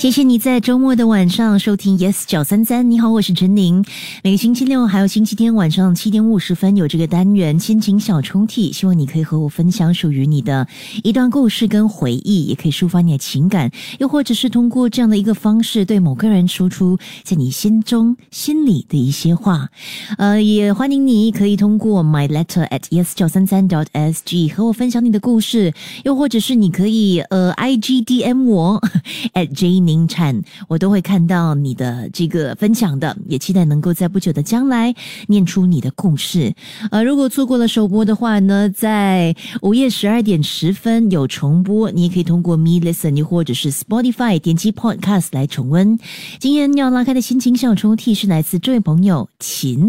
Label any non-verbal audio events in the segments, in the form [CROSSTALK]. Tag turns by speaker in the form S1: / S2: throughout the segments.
S1: 谢谢你在周末的晚上收听 Yes 九三三。你好，我是陈宁。每个星期六还有星期天晚上七点五十分有这个单元心情小抽屉，希望你可以和我分享属于你的一段故事跟回忆，也可以抒发你的情感，又或者是通过这样的一个方式对某个人说出在你心中心里的一些话。呃，也欢迎你可以通过 my letter at yes 九三三 dot s g 和我分享你的故事，又或者是你可以呃 i g d m 我 [LAUGHS] at Jane。名产，我都会看到你的这个分享的，也期待能够在不久的将来念出你的故事。呃，如果错过了首播的话呢，在午夜十二点十分有重播，你也可以通过 Me Listen 又或者是 Spotify 点击 Podcast 来重温。今天要拉开的心情小抽屉是来自这位朋友秦。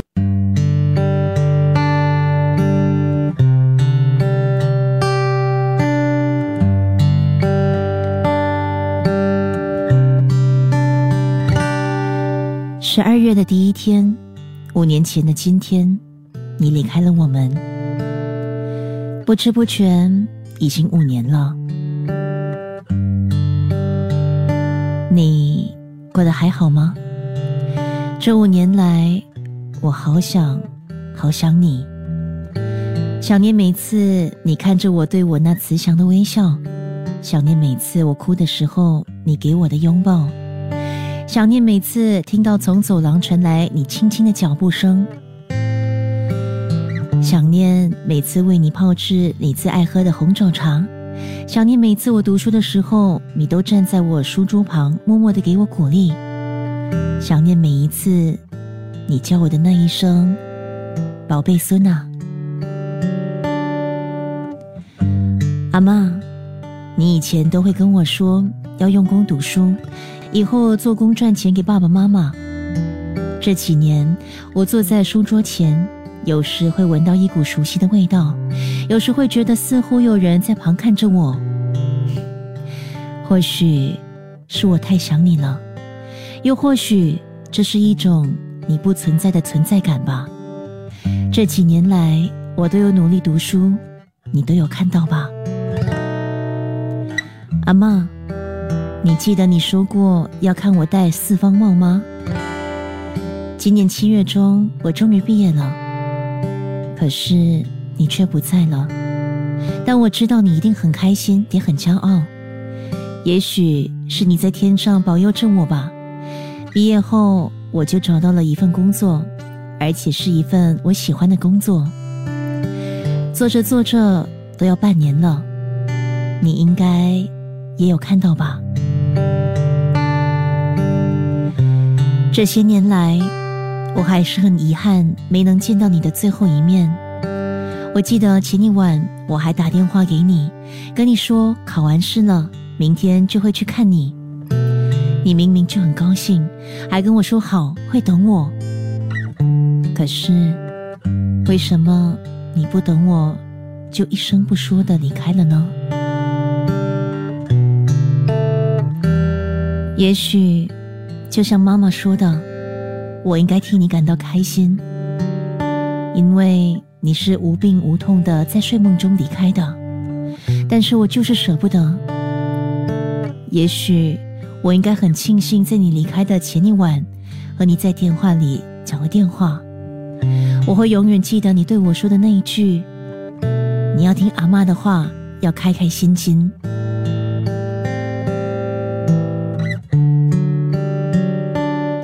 S1: 十二月的第一天，五年前的今天，你离开了我们。不知不觉，已经五年了。你过得还好吗？这五年来，我好想，好想你。想念每次你看着我对我那慈祥的微笑，想念每次我哭的时候你给我的拥抱。想念每次听到从走廊传来你轻轻的脚步声，想念每次为你泡制你最爱喝的红枣茶，想念每次我读书的时候你都站在我书桌旁默默的给我鼓励，想念每一次你叫我的那一声“宝贝孙啊”，阿妈，你以前都会跟我说要用功读书。以后做工赚钱给爸爸妈妈。这几年，我坐在书桌前，有时会闻到一股熟悉的味道，有时会觉得似乎有人在旁看着我。或许是我太想你了，又或许这是一种你不存在的存在感吧。这几年来，我都有努力读书，你都有看到吧，阿妈。你记得你说过要看我戴四方帽吗？今年七月中，我终于毕业了，可是你却不在了。但我知道你一定很开心，也很骄傲。也许是你在天上保佑着我吧。毕业后，我就找到了一份工作，而且是一份我喜欢的工作。做着做着都要半年了，你应该也有看到吧。这些年来，我还是很遗憾没能见到你的最后一面。我记得前一晚我还打电话给你，跟你说考完试了，明天就会去看你。你明明就很高兴，还跟我说好会等我。可是，为什么你不等我，就一声不说的离开了呢？也许。就像妈妈说的，我应该替你感到开心，因为你是无病无痛的在睡梦中离开的。但是我就是舍不得。也许我应该很庆幸，在你离开的前一晚，和你在电话里讲了电话。我会永远记得你对我说的那一句：“你要听阿妈的话，要开开心心。”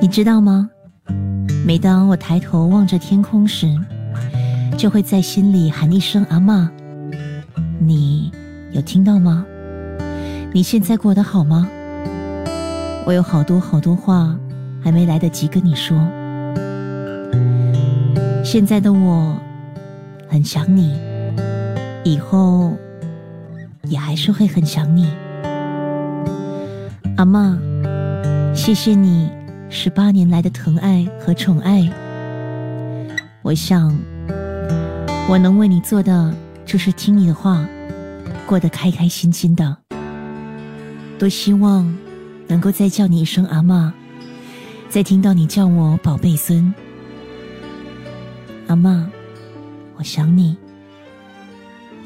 S1: 你知道吗？每当我抬头望着天空时，就会在心里喊一声“阿妈”。你有听到吗？你现在过得好吗？我有好多好多话还没来得及跟你说。现在的我很想你，以后也还是会很想你。阿妈，谢谢你。十八年来的疼爱和宠爱，我想，我能为你做的就是听你的话，过得开开心心的。多希望能够再叫你一声阿妈，再听到你叫我宝贝孙。阿妈，我想你。